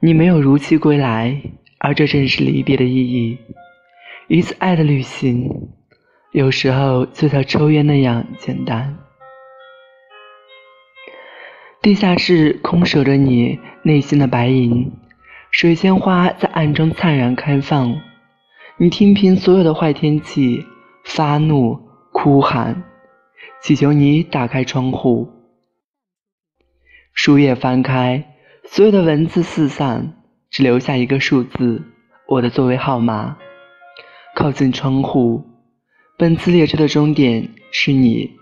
你没有如期归来，而这正是离别的意义。一次爱的旅行，有时候就像抽烟那样简单。地下室空守着你内心的白银，水仙花在暗中灿然开放。你听凭所有的坏天气，发怒哭喊，祈求你打开窗户。书页翻开。所有的文字四散，只留下一个数字，我的座位号码。靠近窗户，本次列车的终点是你。